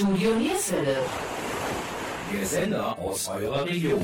Studio Nierswelle. Der Sender aus eurer Region.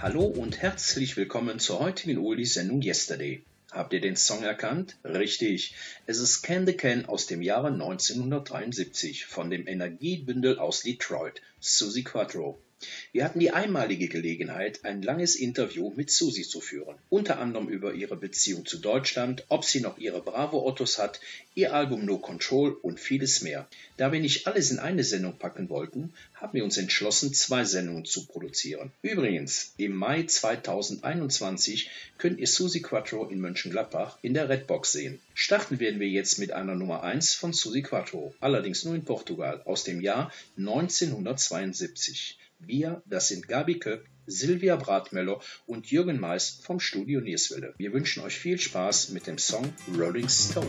Hallo und herzlich willkommen zur heutigen Oldies-Sendung Yesterday. Habt ihr den Song erkannt? Richtig. Es ist Can the Can aus dem Jahre 1973 von dem Energiebündel aus Detroit, Susie Quattro. Wir hatten die einmalige Gelegenheit, ein langes Interview mit Susi zu führen, unter anderem über ihre Beziehung zu Deutschland, ob sie noch ihre Bravo-Ottos hat, ihr Album No Control und vieles mehr. Da wir nicht alles in eine Sendung packen wollten, haben wir uns entschlossen, zwei Sendungen zu produzieren. Übrigens, im Mai 2021 könnt ihr Susi Quattro in Mönchengladbach in der Redbox sehen. Starten werden wir jetzt mit einer Nummer 1 von Susi Quattro, allerdings nur in Portugal, aus dem Jahr 1972. Wir, das sind Gabi Köpp, Silvia Bratmeller und Jürgen Mais vom Studio Nierswelle. Wir wünschen euch viel Spaß mit dem Song Rolling Stone.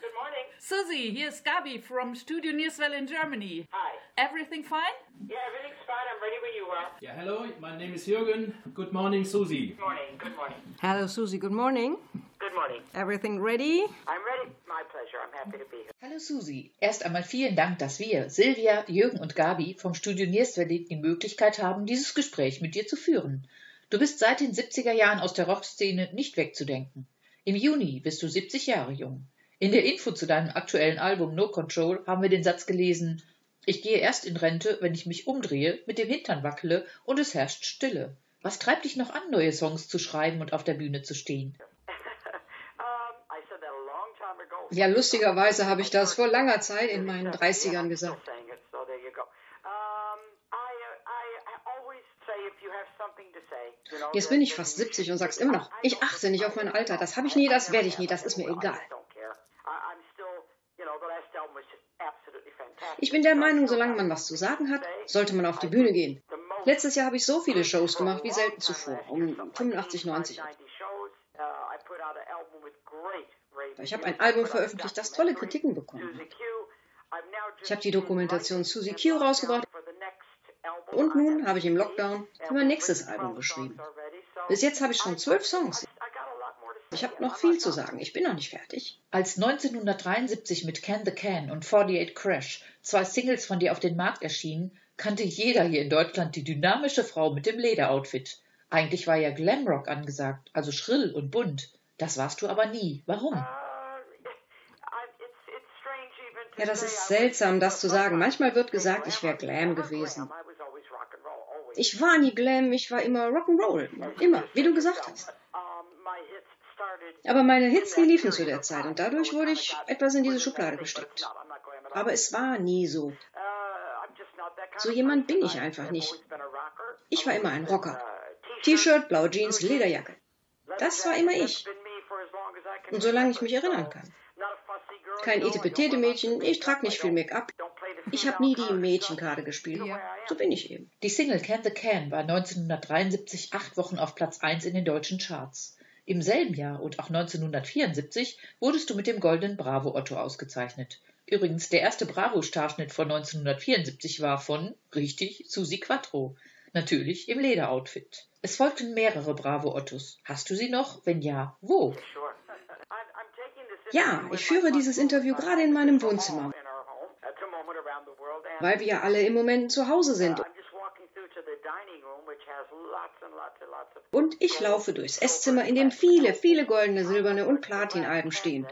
Good morning. Susie, here's Gabi from Studio Nierswelle in Germany. Hi. Everything fine? Yeah, everything's fine. I'm ready when you are. Yeah, hello, my name is Jürgen. Good morning, Susie. Good morning. Good morning. Hello, Susie. Good morning. Good morning. Everything ready? I'm ready. My pleasure. I'm happy to be here. Hallo Susi, erst einmal vielen Dank, dass wir, Silvia, Jürgen und Gabi vom Studio Nierswelle die Möglichkeit haben, dieses Gespräch mit dir zu führen. Du bist seit den 70er Jahren aus der Rockszene nicht wegzudenken. Im Juni bist du 70 Jahre jung. In der Info zu deinem aktuellen Album No Control haben wir den Satz gelesen, ich gehe erst in Rente, wenn ich mich umdrehe, mit dem Hintern wackele und es herrscht Stille. Was treibt dich noch an, neue Songs zu schreiben und auf der Bühne zu stehen? Um, I said that a long time ago. Ja, lustigerweise habe ich das vor langer Zeit in meinen 30ern gesagt. Still saying it, so there you go. Um, I, uh, I, I always say if you have something to say, you know, Jetzt bin ich fast 70 und sag's immer noch. Ich achte nicht auf mein Alter. Das habe ich nie, das werde ich nie. Das ist mir egal. Ich bin der Meinung, solange man was zu sagen hat, sollte man auf die Bühne gehen. Letztes Jahr habe ich so viele Shows gemacht wie selten zuvor, um 85, 90. Ich habe ein Album veröffentlicht, das tolle Kritiken bekommen hat. Ich habe die Dokumentation Susie Q rausgebracht und nun habe ich im Lockdown für mein nächstes Album geschrieben. Bis jetzt habe ich schon zwölf Songs. Ich habe noch viel zu sagen. Ich bin noch nicht fertig. Als 1973 mit Can the Can und 48 Crash zwei Singles von dir auf den Markt erschienen, kannte jeder hier in Deutschland die dynamische Frau mit dem Lederoutfit. Eigentlich war ja Glamrock angesagt, also schrill und bunt. Das warst du aber nie. Warum? Ja, das ist seltsam, das zu sagen. Manchmal wird gesagt, ich wäre Glam gewesen. Ich war nie Glam, ich war immer Rock'n'Roll. Immer, wie du gesagt hast. Aber meine Hits, die liefen zu der Zeit und dadurch wurde ich etwas in diese Schublade gesteckt. Aber es war nie so. So jemand bin ich einfach nicht. Ich war immer ein Rocker. T-Shirt, blaue Jeans, Lederjacke. Das war immer ich. Und solange ich mich erinnern kann. Kein etipetete Mädchen, ich trage nicht viel Make-up. Ich habe nie die Mädchenkarte gespielt. So bin ich eben. Die Single Can the Can war 1973 acht Wochen auf Platz 1 in den deutschen Charts. Im selben Jahr und auch 1974 wurdest du mit dem Goldenen Bravo Otto ausgezeichnet. Übrigens, der erste Bravo-Starschnitt von 1974 war von, richtig, Susi Quattro. Natürlich im Lederoutfit. Es folgten mehrere Bravo Ottos. Hast du sie noch? Wenn ja, wo? Ja, ich führe dieses Interview gerade in meinem Wohnzimmer, weil wir ja alle im Moment zu Hause sind. Und ich laufe durchs Esszimmer, in dem viele, viele goldene, silberne und Platinalben stehen.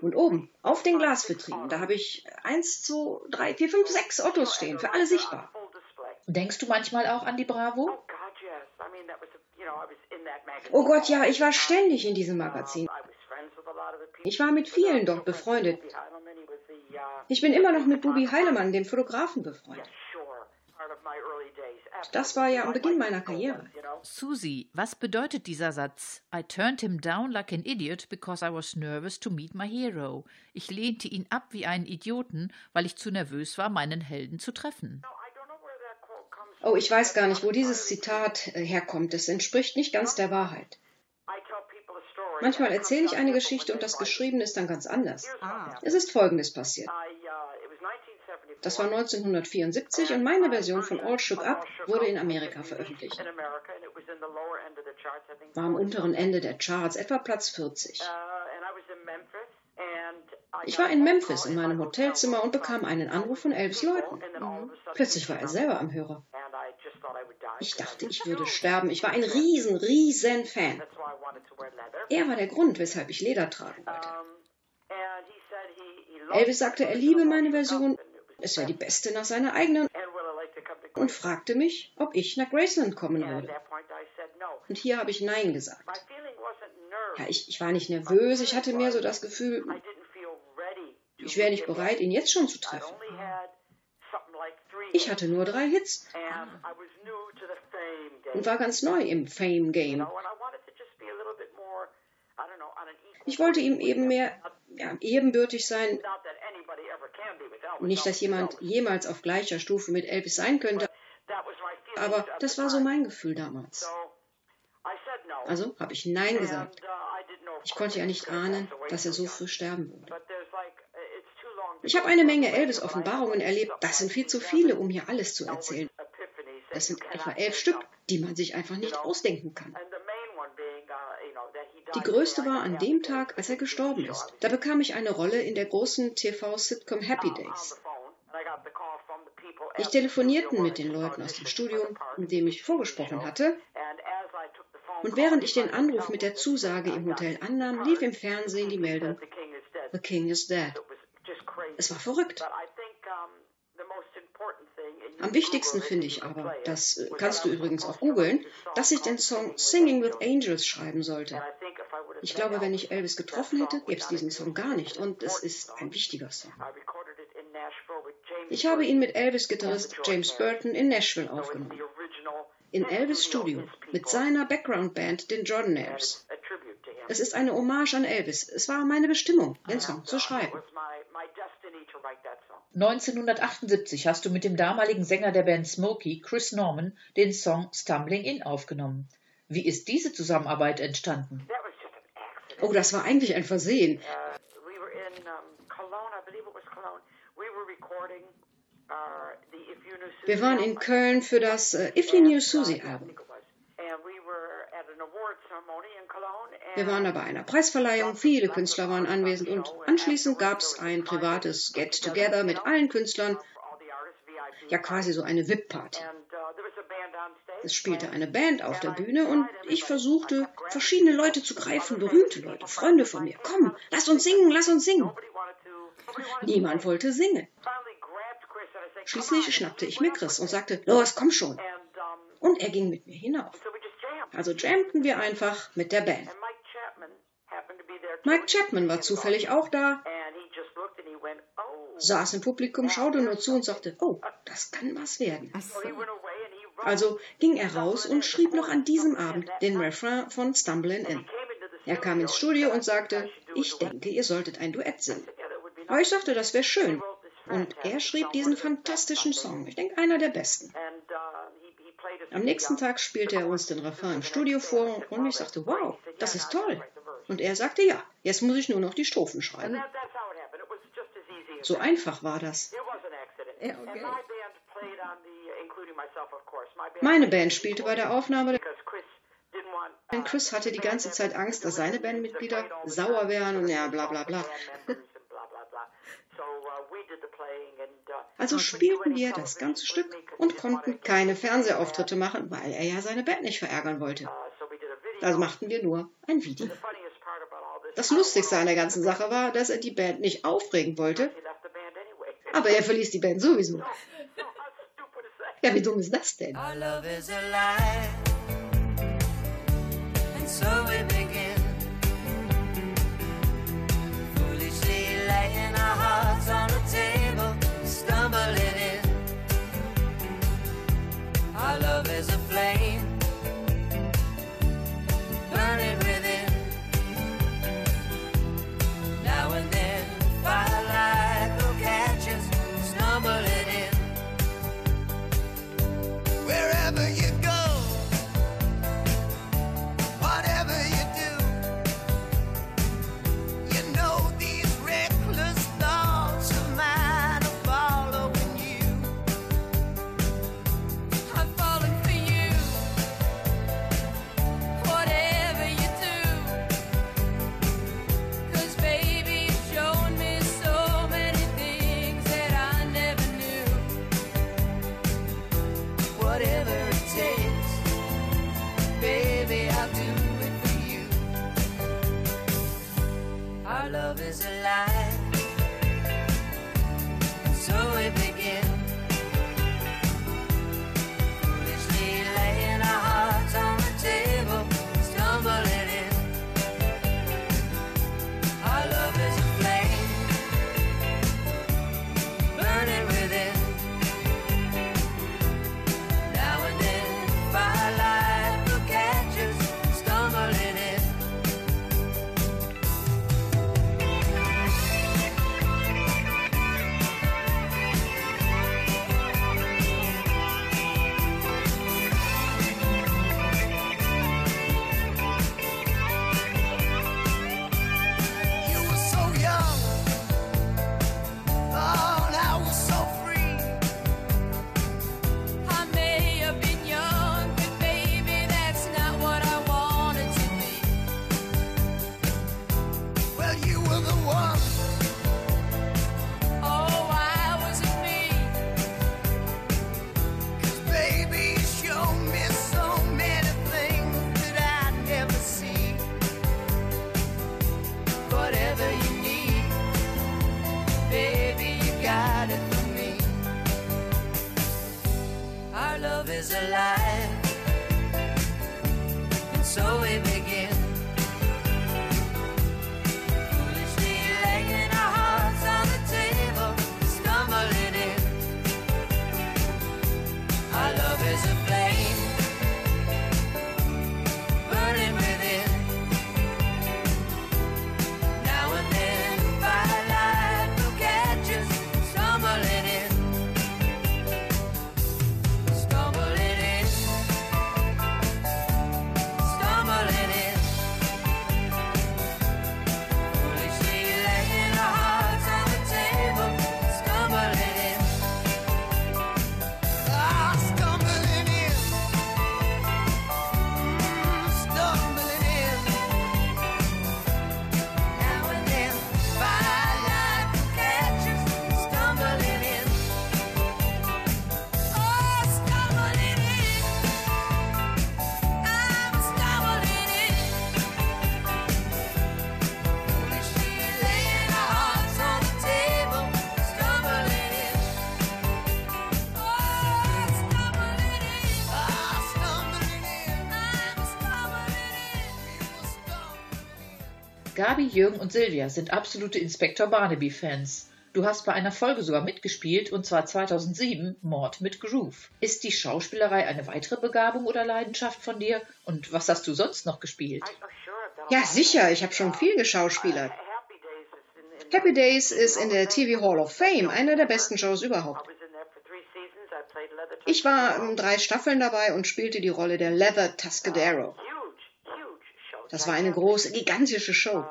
Und oben, auf den Glasvitrinen, da habe ich eins, zwei, drei, vier, fünf, sechs Ottos stehen, für alle sichtbar. Denkst du manchmal auch an die Bravo? Oh Gott, ja, ich war ständig in diesem Magazin. Ich war mit vielen dort befreundet. Ich bin immer noch mit Bubi Heilemann, dem Fotografen, befreundet. Das war ja am Beginn meiner Karriere. Susie, was bedeutet dieser Satz? I turned him down like an idiot because I was nervous to meet my hero. Ich lehnte ihn ab wie einen Idioten, weil ich zu nervös war, meinen Helden zu treffen. Oh, ich weiß gar nicht, wo dieses Zitat äh, herkommt. Es entspricht nicht ganz der Wahrheit. Manchmal erzähle ich eine Geschichte und das Geschriebene ist dann ganz anders. Es ist Folgendes passiert. Das war 1974 und meine Version von All Shook Up wurde in Amerika veröffentlicht. War am unteren Ende der Charts, etwa Platz 40. Ich war in Memphis in meinem Hotelzimmer und bekam einen Anruf von Elvis Leuten. Mhm. Plötzlich war er selber am Hörer. Ich dachte, ich würde sterben. Ich war ein riesen, riesen Fan. Er war der Grund, weshalb ich Leder tragen wollte. Elvis sagte, er liebe meine Version, es wäre die beste nach seiner eigenen und fragte mich, ob ich nach Graceland kommen würde. Und hier habe ich Nein gesagt. Ja, ich, ich war nicht nervös, ich hatte mehr so das Gefühl, ich wäre nicht bereit, ihn jetzt schon zu treffen. Ich hatte nur drei Hits und war ganz neu im Fame Game. Ich wollte ihm eben mehr ja, ebenbürtig sein. Nicht, dass jemand jemals auf gleicher Stufe mit Elvis sein könnte, aber das war so mein Gefühl damals. Also habe ich Nein gesagt. Ich konnte ja nicht ahnen, dass er so früh sterben würde. Ich habe eine Menge Elvis-Offenbarungen erlebt. Das sind viel zu viele, um hier alles zu erzählen. Das sind etwa elf Stück, die man sich einfach nicht ausdenken kann. Die größte war an dem Tag, als er gestorben ist. Da bekam ich eine Rolle in der großen TV-Sitcom Happy Days. Ich telefonierte mit den Leuten aus dem Studium, in dem ich vorgesprochen hatte, und während ich den Anruf mit der Zusage im Hotel annahm, lief im Fernsehen die Meldung, The King is dead. Es war verrückt. Am wichtigsten finde ich aber, das äh, kannst du übrigens auch googeln, dass ich den Song Singing with Angels schreiben sollte. Ich glaube, wenn ich Elvis getroffen hätte, gäbe es diesen Song gar nicht und es ist ein wichtiger Song. Ich habe ihn mit Elvis-Gitarrist James Burton in Nashville aufgenommen. In Elvis Studio mit seiner Background-Band, den Jordanaires. Es ist eine Hommage an Elvis. Es war meine Bestimmung, den Song zu schreiben. 1978 hast du mit dem damaligen Sänger der Band Smokey, Chris Norman, den Song Stumbling In aufgenommen. Wie ist diese Zusammenarbeit entstanden? Oh, das war eigentlich ein Versehen. Cologne. We were recording uh, the If You Knew Susie Wir waren in. Köln für das äh, If You Knew Susie Album. Wir waren da bei einer Preisverleihung, viele Künstler waren anwesend und anschließend gab es ein privates Get-Together mit allen Künstlern, for all the artists, VIP. ja quasi so eine VIP-Party. Es spielte eine Band auf der Bühne und ich versuchte, verschiedene Leute zu greifen, berühmte Leute, Freunde von mir. Komm, lass uns singen, lass uns singen. Niemand wollte singen. Schließlich schnappte ich mir Chris und sagte, los, komm schon. Und er ging mit mir hinauf. Also jammten wir einfach mit der Band. And Mike Chapman war zufällig auch da, saß im Publikum, schaute nur zu und sagte, oh, das kann was werden. So Also ging er raus und schrieb noch an diesem Abend den Refrain von Stumbling In. Er kam ins Studio und sagte, ich denke, ihr solltet ein Duett singen. Aber ich sagte, das wäre schön. Und er schrieb diesen fantastischen Song. Ich denke, einer der besten. Am nächsten Tag spielte er uns den Refrain im Studio vor und ich sagte, wow, das ist toll. Und er sagte, ja, jetzt muss ich nur noch die Strophen schreiben. So einfach war das. Ja, okay. my band played on the, including myself, of course. My band Meine Band spielte bei der Aufnahme, want. uh, denn Chris hatte die ganze Zeit Angst, dass seine Bandmitglieder sauer wären und ja, bla bla bla. Uh. Uh, Also spielten wir das ganze Stück und konnten keine Fernsehauftritte machen, weil er ja seine Band nicht verärgern wollte. Uh. Also machten wir nur ein Video. Das Lustigste an der ganzen Sache war, dass er die Band nicht aufregen wollte, aber er verließ die Band sowieso. so how stupid is that? Ja, wie dumm ist das denn? Our love is a lie. And so we Jürgen und Silvia sind absolute Inspektor Barnaby-Fans. Du hast bei einer Folge sogar mitgespielt, und zwar 2007, Mord mit Groove. Ist die Schauspielerei eine weitere Begabung oder Leidenschaft von dir? Und was hast du sonst noch gespielt? Ja, sicher, ich habe schon viel geschauspielert. Happy Days ist in der TV Hall of Fame eine der besten Shows überhaupt. Ich war in drei Staffeln dabei und spielte die Rolle der Leather Tuscadero. Das war eine große, gigantische Show.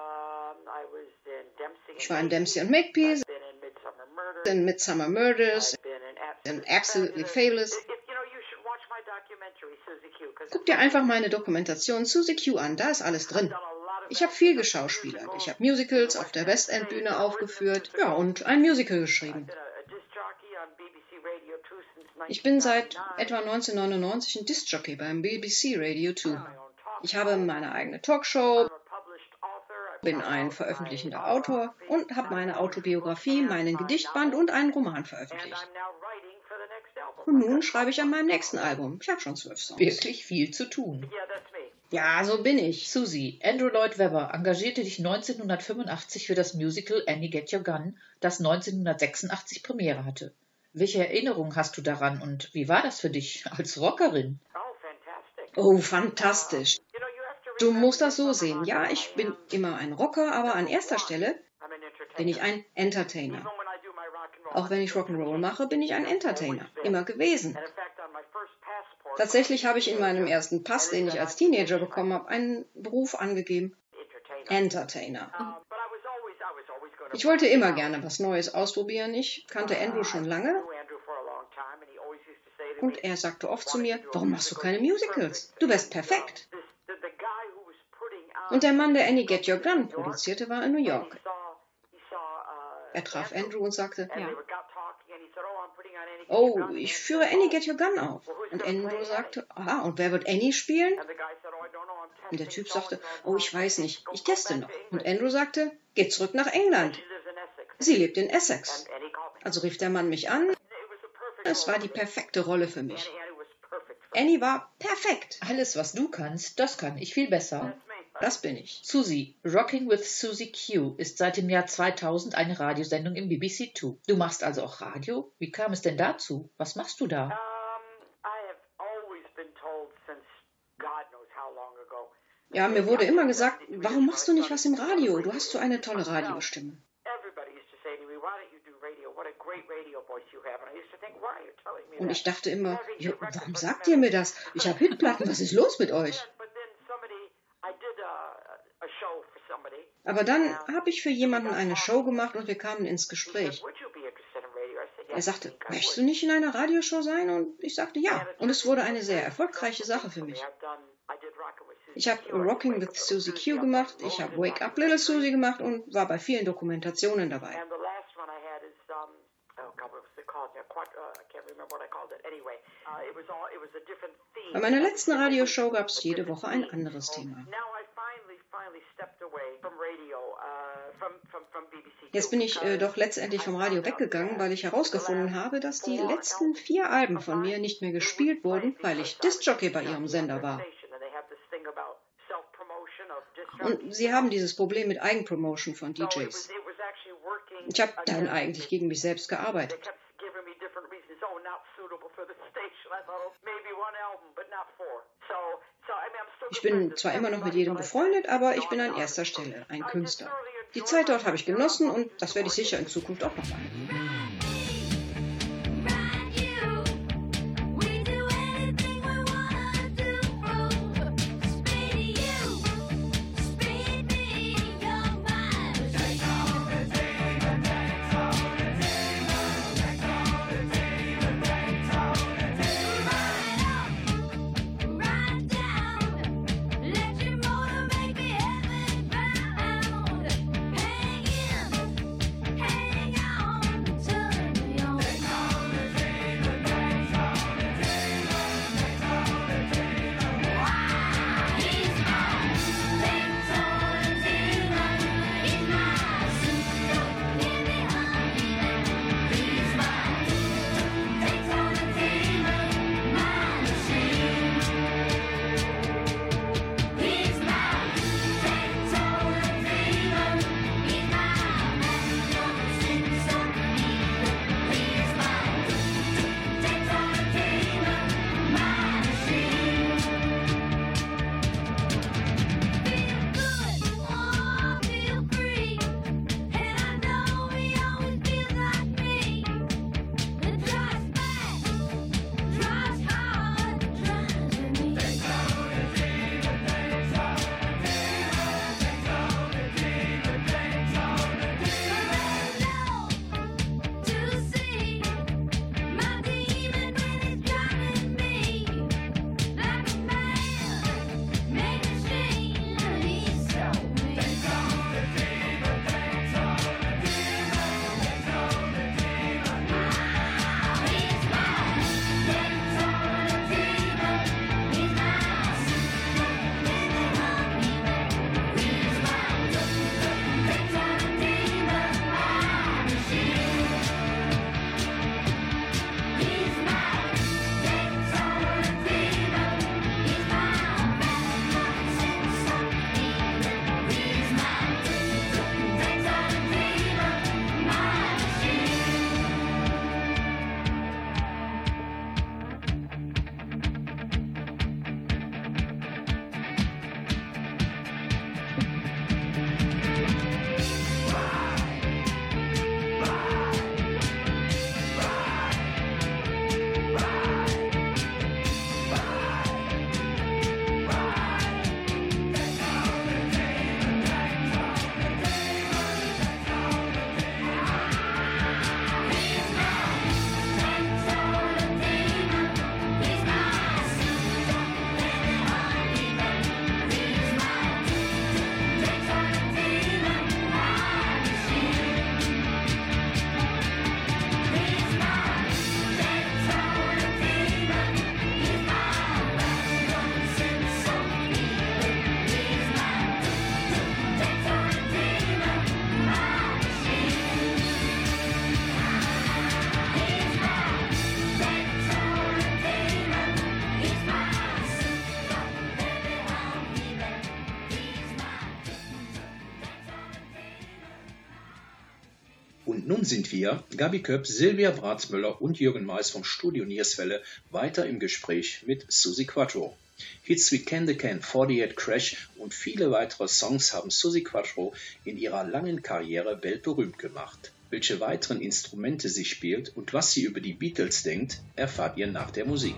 Ich war in Dempsey und Makepeace, in Midsummer Murders, in Absolutely Fabulous. Guck dir einfach meine Dokumentation Susie Q an, da ist alles drin. Ich habe viel geschauspielert. Ich habe Musicals auf der West End Bühne aufgeführt, ja, und ein Musical geschrieben. Ich bin seit etwa 1999 ein Discjockey beim BBC Radio 2. Ich habe meine eigene Talkshow, bin ein veröffentlichender Autor und habe meine Autobiografie, meinen Gedichtband und einen Roman veröffentlicht. Und nun schreibe ich an meinem nächsten Album. Ich habe schon zwölf Songs. Wirklich viel zu tun. Ja, so bin ich. Susie, Andrew Lloyd Webber engagierte dich 1985 für das Musical Annie Get Your Gun, das 1986 Premiere hatte. Welche Erinnerung hast du daran und wie war das für dich als Rockerin? Oh, fantastisch. Du musst das so sehen. Ja, ich bin immer ein Rocker, aber an erster Stelle bin ich ein Entertainer. Auch wenn ich Rock'n'Roll mache, bin ich ein Entertainer. Immer gewesen. Tatsächlich habe ich in meinem ersten Pass, den ich als Teenager bekommen habe, einen Beruf angegeben. Entertainer. Ich wollte immer gerne was Neues ausprobieren. Ich kannte Andrew schon lange. Und er sagte oft zu mir, warum machst du keine Musicals? Du wärst perfekt. Und der Mann, der Annie Get Your Gun produzierte, war in New York. Er traf Andrew und sagte, ja. Oh, ich führe Annie Get Your Gun auf. Und Andrew sagte, aha, und wer wird Annie spielen? Und der Typ sagte, oh, ich weiß nicht, ich teste noch. Und Andrew sagte, geh zurück nach England. Sie lebt in Essex. Also rief der Mann mich an. Es war die perfekte Rolle für mich. Annie war perfekt. Alles, was du kannst, das kann ich viel besser. Das bin ich. Susie, Rocking with Susie Q ist seit dem Jahr 2000 eine Radiosendung im BBC Two. Du machst also auch Radio? Wie kam es denn dazu? Was machst du da? Ja, mir wurde immer gesagt, warum machst du nicht was im Radio? Du hast so eine tolle Radiostimme. Und ich dachte immer, ja, warum sagt ihr mir das? Ich habe Hitplatten, was ist los mit euch? Aber dann habe ich für jemanden eine Show gemacht und wir kamen ins Gespräch. Er sagte, möchtest du nicht in einer Radioshow sein? Und ich sagte ja. Und es wurde eine sehr erfolgreiche Sache für mich. Ich habe Rocking with Susie Q gemacht, ich habe Wake Up Little Susie gemacht und war bei vielen Dokumentationen dabei. Bei meiner letzten Radioshow gab es jede Woche ein anderes Thema. Jetzt bin ich äh, doch letztendlich vom Radio weggegangen, weil ich herausgefunden habe, dass die letzten vier Alben von mir nicht mehr gespielt wurden, weil ich Discjockey bei ihrem Sender war. Und sie haben dieses Problem mit Eigenpromotion von DJs. Ich habe dann eigentlich gegen mich selbst gearbeitet. Ich bin zwar immer noch mit jedem befreundet, aber ich bin an erster Stelle ein Künstler. Die Zeit dort habe ich genossen und das werde ich sicher in Zukunft auch noch machen. Sind wir, Gabi Köpp, Silvia Bratzmüller und Jürgen Mais vom Studio Nierswelle weiter im Gespräch mit Susi Quattro. Hits wie Can the Can, 48 Crash und viele weitere Songs haben Susi Quattro in ihrer langen Karriere weltberühmt gemacht. Welche weiteren Instrumente sie spielt und was sie über die Beatles denkt, erfahrt ihr nach der Musik.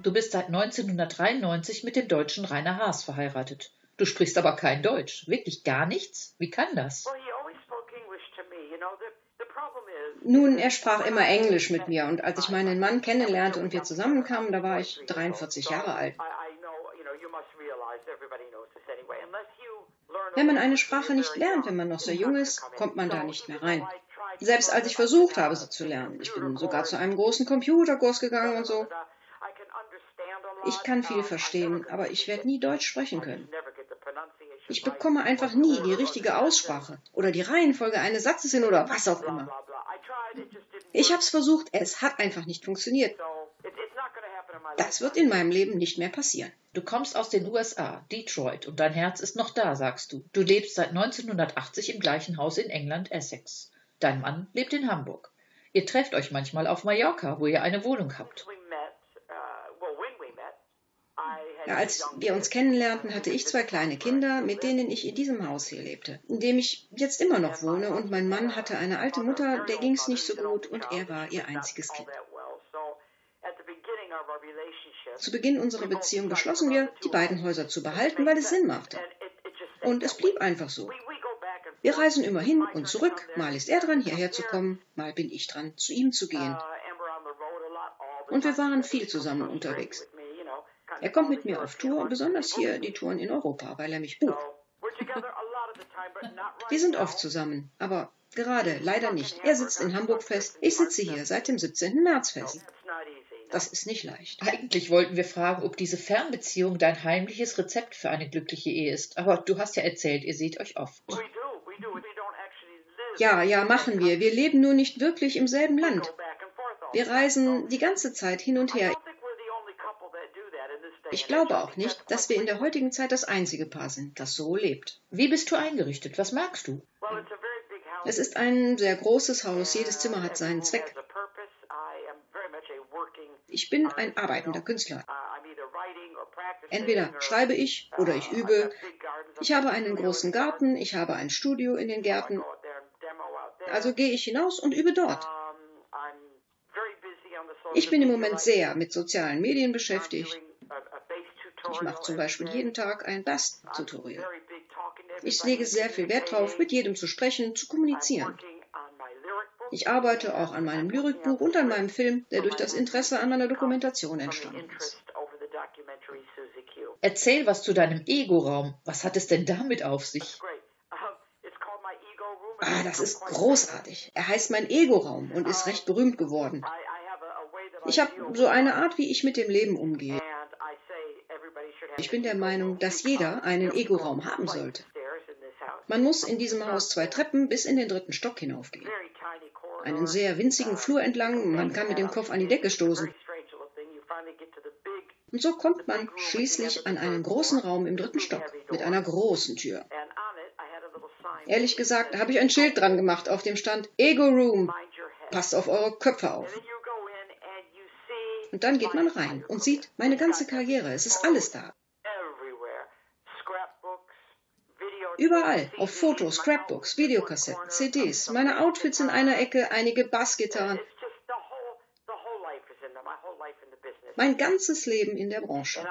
Du bist seit 1993 mit dem Deutschen Rainer Haas verheiratet. Du sprichst aber kein Deutsch. Wirklich gar nichts? Wie kann das? Well, he always spoke English to me. You know, the, the problem is. Nun, er sprach immer Englisch mit mir und als ich meinen Mann kennenlernte und wir zusammenkamen, da war ich 43 Jahre alt. Wenn man eine Sprache nicht lernt, wenn man noch so jung ist, kommt man da nicht mehr rein. Selbst als ich versucht habe, sie zu lernen. Ich bin sogar zu einem großen Computerkurs gegangen und so. Ich kann viel verstehen, aber ich werde nie Deutsch sprechen können. Ich bekomme einfach nie die richtige Aussprache oder die Reihenfolge eines Satzes hin oder was auch immer. Ich habe es versucht, es hat einfach nicht funktioniert. Das wird in meinem Leben nicht mehr passieren. Du kommst aus den USA, Detroit, und dein Herz ist noch da, sagst du. Du lebst seit 1980 im gleichen Haus in England, Essex. Dein Mann lebt in Hamburg. Ihr trefft euch manchmal auf Mallorca, wo ihr eine Wohnung habt. Ja, als wir uns kennenlernten, hatte ich zwei kleine Kinder, mit denen ich in diesem Haus hier lebte, in dem ich jetzt immer noch wohne. Und mein Mann hatte eine alte Mutter, der ging es nicht so gut und er war ihr einziges Kind. Zu Beginn unserer Beziehung beschlossen wir, die beiden Häuser zu behalten, weil es Sinn machte. Und es blieb einfach so. Wir reisen immer hin und zurück. Mal ist er dran, hierher zu kommen, mal bin ich dran, zu ihm zu gehen. Und wir waren viel zusammen unterwegs. Er kommt mit mir auf Tour, besonders hier die Touren in Europa, weil er mich bucht. Wir sind oft zusammen, aber gerade leider nicht. Er sitzt in Hamburg fest, ich sitze hier seit dem 17. März fest. Das ist nicht leicht. Eigentlich wollten wir fragen, ob diese Fernbeziehung dein heimliches Rezept für eine glückliche Ehe ist. Aber du hast ja erzählt, ihr seht euch oft. Ja, ja, machen wir. Wir leben nur nicht wirklich im selben Land. Wir reisen die ganze Zeit hin und her. Ich glaube auch nicht, dass wir in der heutigen Zeit das einzige Paar sind, das so lebt. Wie bist du eingerichtet? Was magst du? Es ist ein sehr großes Haus, jedes Zimmer hat seinen Zweck. Ich bin ein arbeitender Künstler. Entweder schreibe ich oder ich übe. Ich habe einen großen Garten, ich habe ein Studio in den Gärten. Also gehe ich hinaus und übe dort. Ich bin im Moment sehr mit sozialen Medien beschäftigt. Ich mache zum Beispiel jeden Tag ein Bass-Tutorial. Ich lege sehr viel Wert darauf, mit jedem zu sprechen, zu kommunizieren. Ich arbeite auch an meinem Lyrikbuch und an meinem Film, der durch das Interesse an meiner Dokumentation entstanden ist. Erzähl was zu deinem Ego-Raum. Was hat es denn damit auf sich? Ah, das ist großartig. Er heißt mein Ego-Raum und ist recht berühmt geworden. Ich habe so eine Art, wie ich mit dem Leben umgehe. Ich bin der Meinung, dass jeder einen Ego-Raum haben sollte. Man muss in diesem Haus zwei Treppen bis in den dritten Stock hinaufgehen. Einen sehr winzigen Flur entlang, man kann mit dem Kopf an die Decke stoßen. Und so kommt man schließlich an einen großen Raum im dritten Stock mit einer großen Tür. Ehrlich gesagt, habe ich ein Schild dran gemacht, auf dem stand Ego Room. Passt auf eure Köpfe auf. Und dann geht man rein und sieht meine ganze Karriere. Es ist alles da. Überall, auf Fotos, Scrapbooks, Videokassetten, CDs, meine Outfits in einer Ecke, einige Bassgitarren. Mein ganzes Leben in der Branche.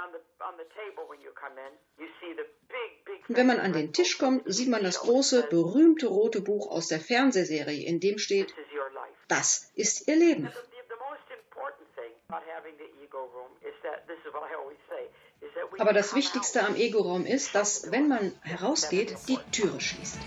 Und wenn man an den Tisch kommt, sieht man das große, berühmte rote Buch aus der Fernsehserie, in dem steht, das ist ihr Leben. Aber das Wichtigste am Ego-Raum ist, dass, wenn man herausgeht, die Türe schließt.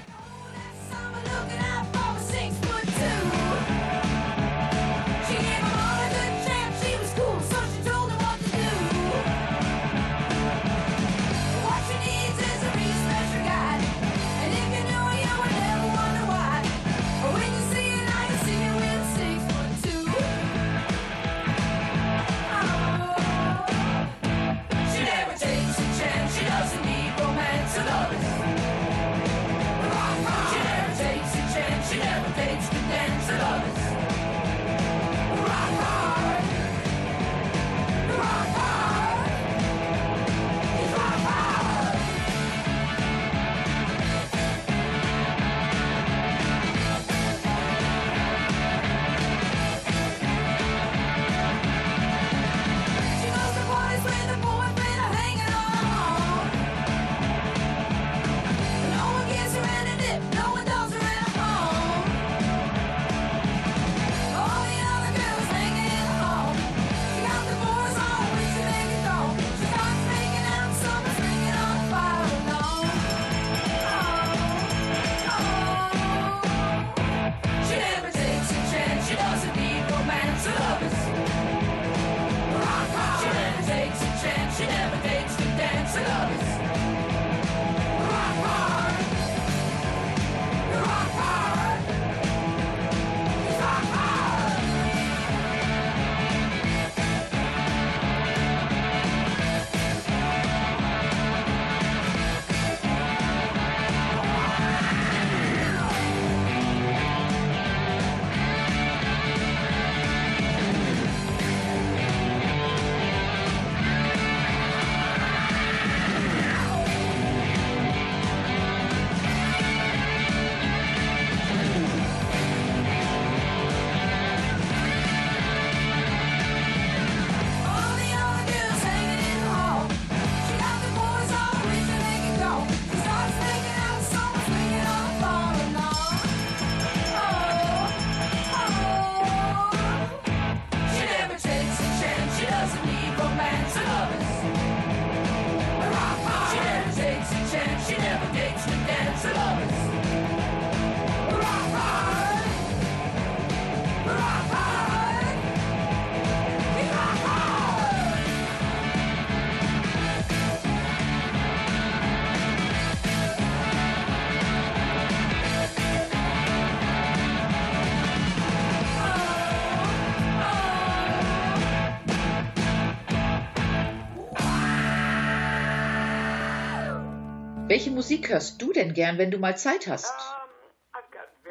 Musik hörst du denn gern, wenn du mal Zeit hast?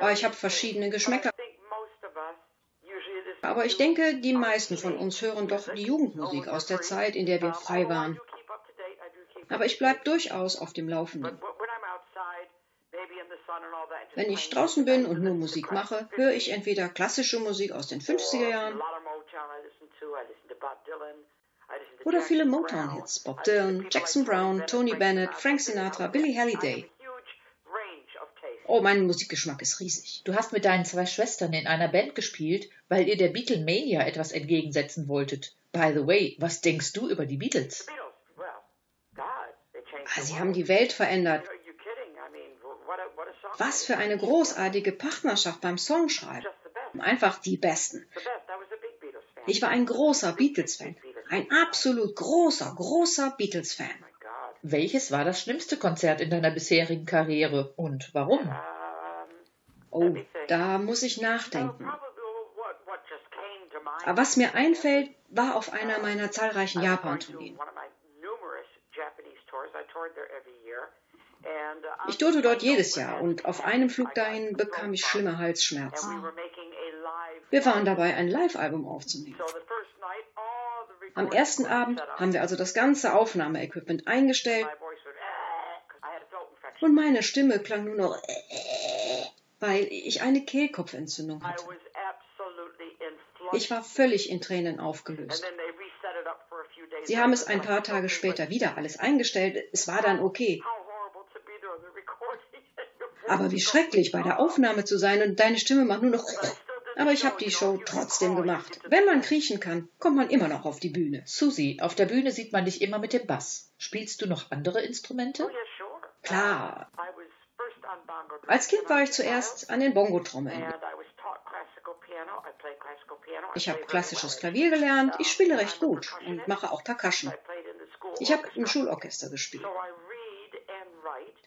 Oh, ich habe verschiedene Geschmäcker. Aber ich denke, die meisten von uns hören doch die Jugendmusik aus der Zeit, in der wir frei waren. Aber ich bleibe durchaus auf dem Laufenden. Wenn ich draußen bin und nur Musik mache, höre ich entweder klassische Musik aus den 50er Jahren oder viele Motown-Hits. Bob Dylan, Jackson Brown, Tony Bennett, Frank Sinatra, Billie Holiday. Oh, mein Musikgeschmack ist riesig. Du hast mit deinen zwei Schwestern in einer Band gespielt, weil ihr der Beatlemania etwas entgegensetzen wolltet. By the way, was denkst du über die Beatles? Ah, sie haben die Welt verändert. Was für eine großartige Partnerschaft beim Songschreiben. Einfach die Besten. Ich war ein großer Beatles-Fan. Ein absolut großer, großer Beatles-Fan. Welches war das schlimmste Konzert in deiner bisherigen Karriere und warum? Oh, da muss ich nachdenken. Aber was mir einfällt, war auf einer meiner zahlreichen Japan-Tourneen. Ich tourte dort jedes Jahr und auf einem Flug dahin bekam ich schlimme Halsschmerzen. Wir waren dabei, ein Live-Album aufzunehmen. Am ersten Abend haben wir also das ganze Aufnahmeequipment eingestellt und meine Stimme klang nur noch, weil ich eine Kehlkopfentzündung hatte. Ich war völlig in Tränen aufgelöst. Sie haben es ein paar Tage später wieder alles eingestellt. Es war dann okay. Aber wie schrecklich, bei der Aufnahme zu sein und deine Stimme macht nur noch. Aber ich habe die Show trotzdem gemacht. Wenn man kriechen kann, kommt man immer noch auf die Bühne. Susi, auf der Bühne sieht man dich immer mit dem Bass. Spielst du noch andere Instrumente? Klar. Als Kind war ich zuerst an den Bongotrommeln. Ich habe klassisches Klavier gelernt, ich spiele recht gut und mache auch Percussion. Ich habe im Schulorchester gespielt.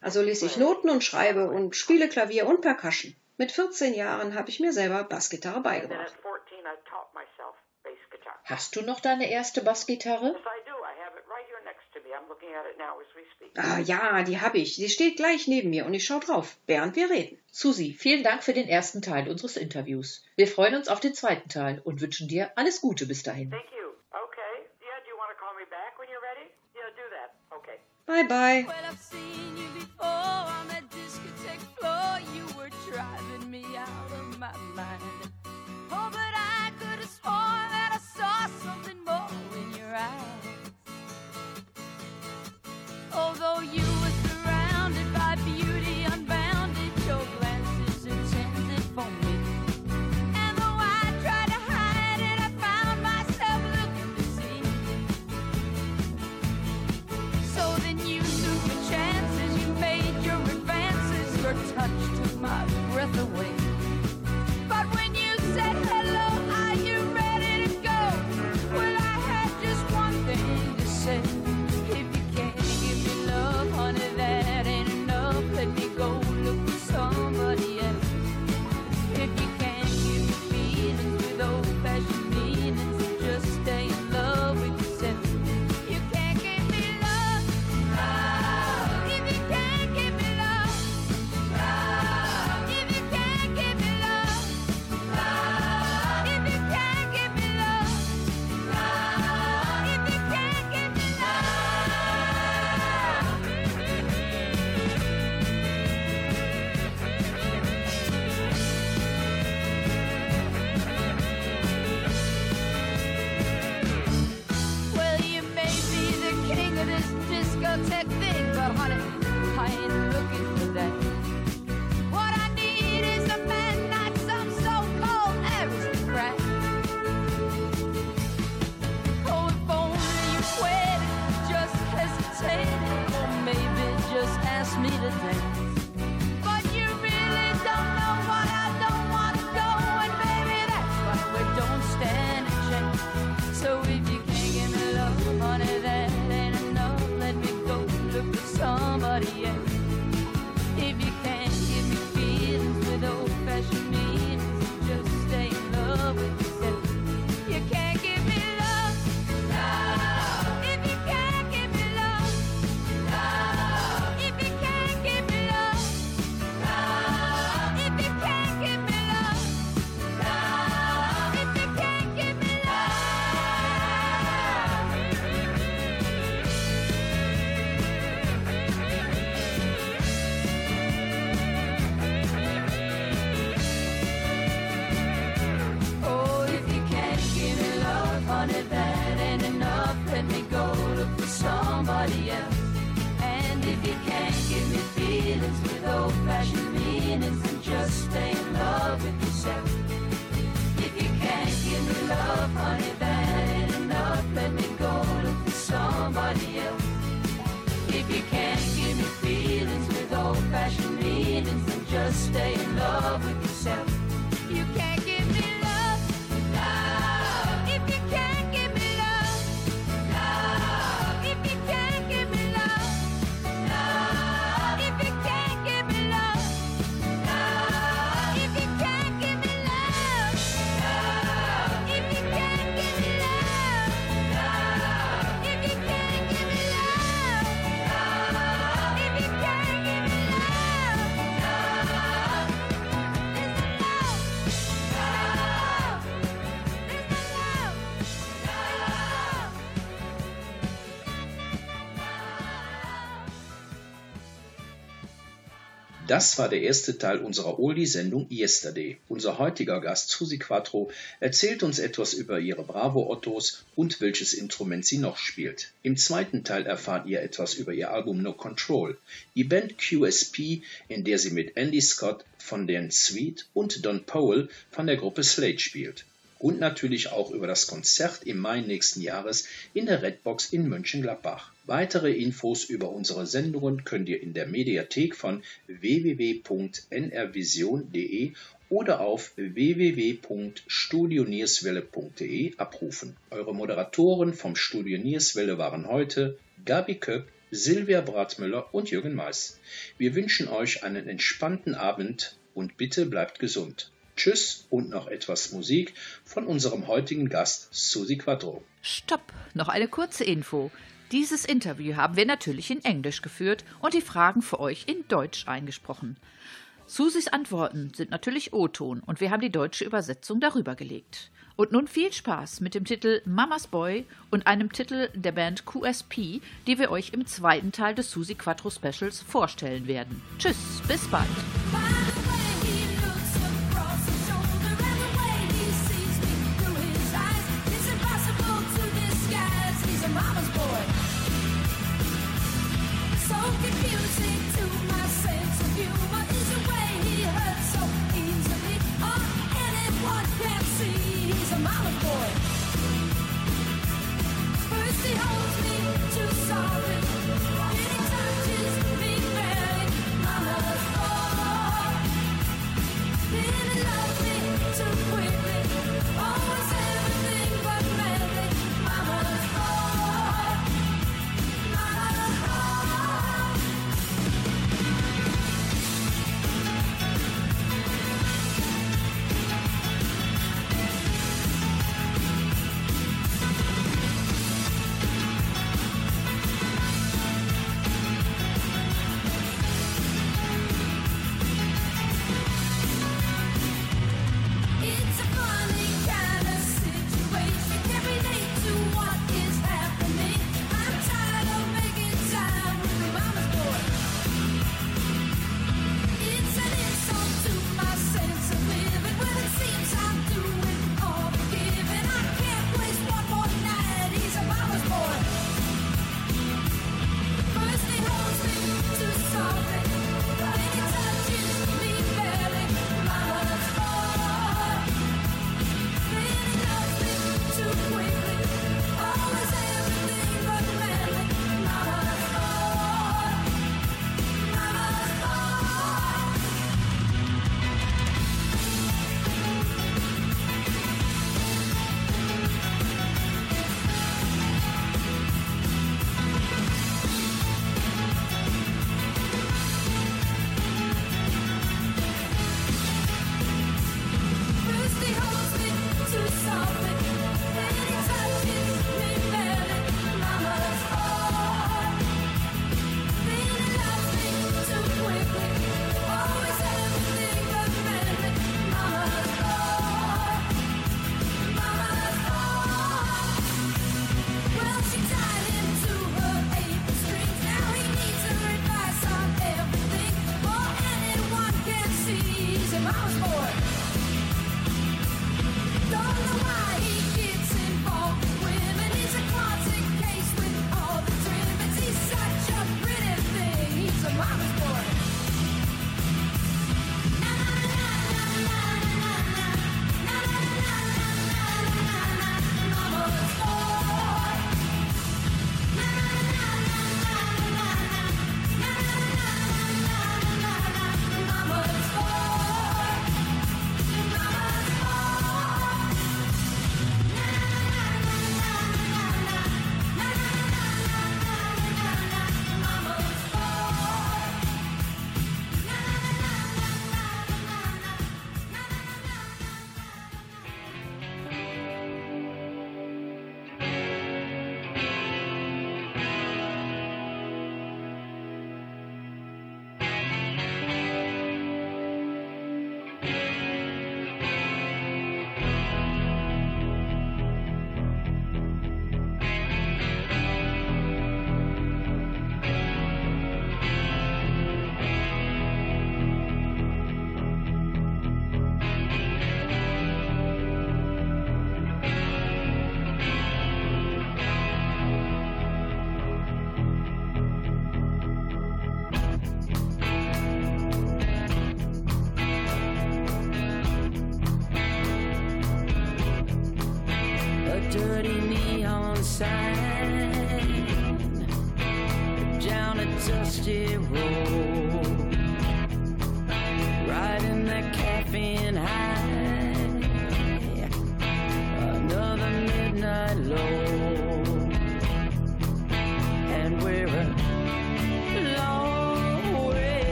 Also lese ich Noten und schreibe und spiele Klavier und Percussion. Mit 14 Jahren habe ich mir selber Bassgitarre beigebracht. Hast du noch deine erste Bassgitarre? Ah ja, die habe ich. Sie steht gleich neben mir und ich schaue drauf, während wir reden. Susi, vielen Dank für den ersten Teil unseres Interviews. Wir freuen uns auf den zweiten Teil und wünschen dir alles Gute bis dahin. Bye bye. Well, I've seen you asked me to dance. Just stay Das war der erste Teil unserer Oldie-Sendung Yesterday. Unser heutiger Gast Susi Quattro erzählt uns etwas über ihre Bravo-Ottos und welches Instrument sie noch spielt. Im zweiten Teil erfahrt ihr etwas über ihr Album No Control, die Band QSP, in der sie mit Andy Scott von den Sweet und Don Powell von der Gruppe Slade spielt. Und natürlich auch über das Konzert im Mai nächsten Jahres in der Redbox in Mönchengladbach. Weitere Infos über unsere Sendungen könnt ihr in der Mediathek von www.nrvision.de oder auf www.studionierswelle.de abrufen. Eure Moderatoren vom Studio Nierswelle waren heute Gabi Köpp, Silvia Bratmüller und Jürgen Mais. Wir wünschen euch einen entspannten Abend und bitte bleibt gesund. Tschüss und noch etwas Musik von unserem heutigen Gast Susi Quadro. Stopp! Noch eine kurze Info. Dieses Interview haben wir natürlich in Englisch geführt und die Fragen für euch in Deutsch eingesprochen. Susis Antworten sind natürlich O-Ton und wir haben die deutsche Übersetzung darüber gelegt. Und nun viel Spaß mit dem Titel Mama's Boy und einem Titel der Band QSP, die wir euch im zweiten Teil des Susi Quattro Specials vorstellen werden. Tschüss, bis bald.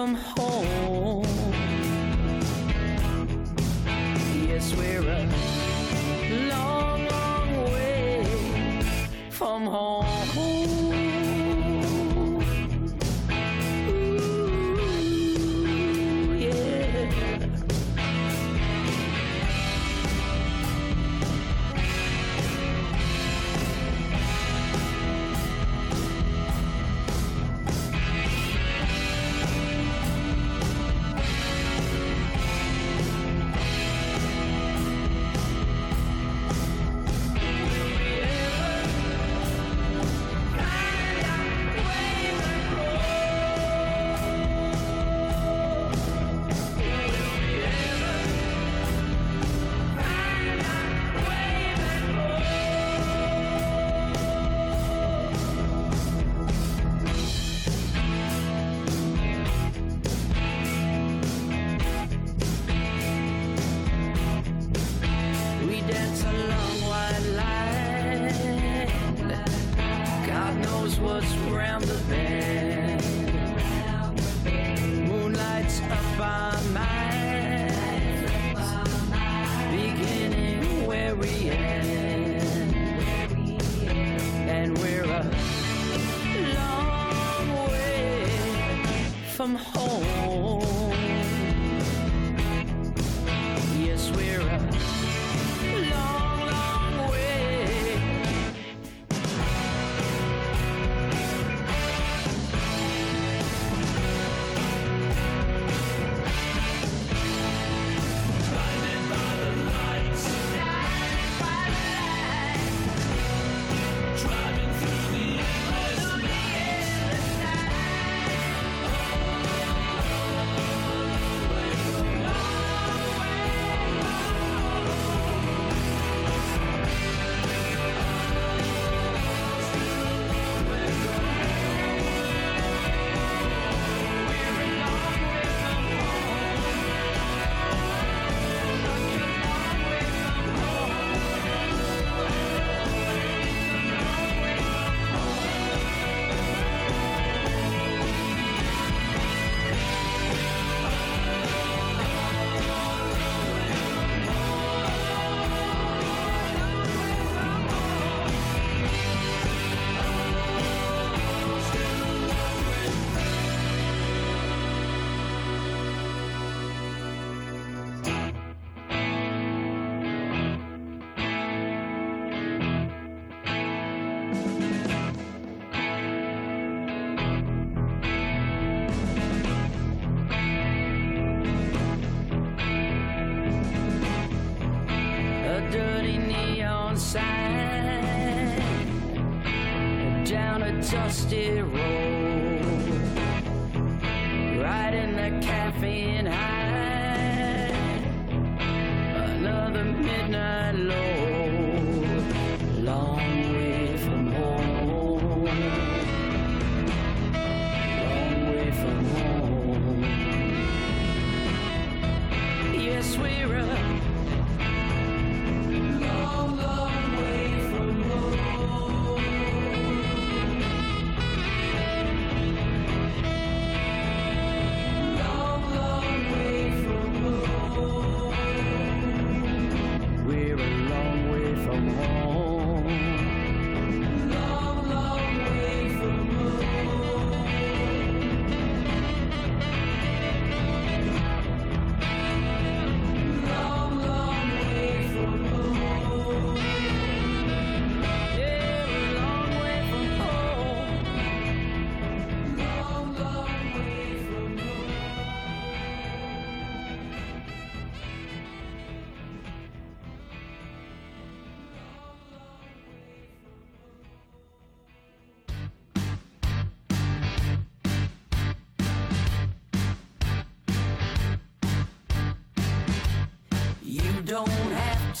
From home.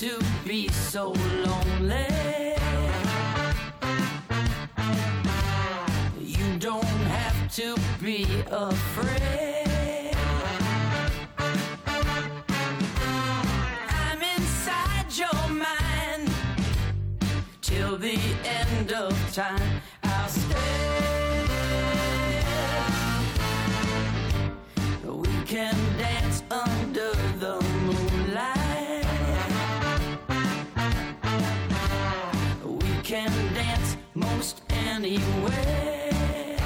To be so lonely. Anywhere.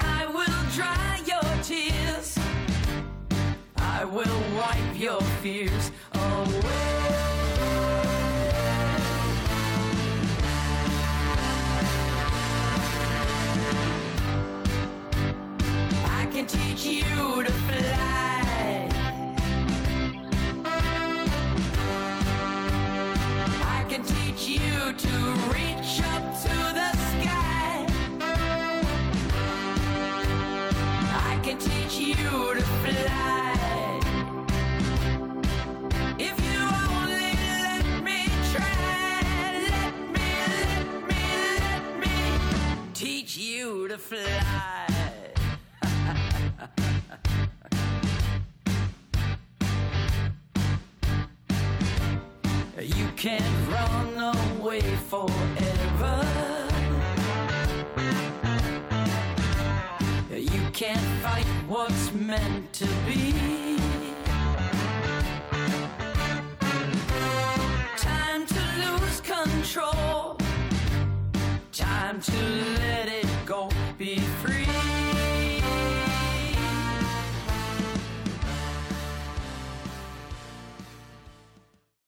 I will dry your tears. I will wipe your fears you to fly. you can't run away forever. You can't fight what's meant to be. Time to lose control. Time to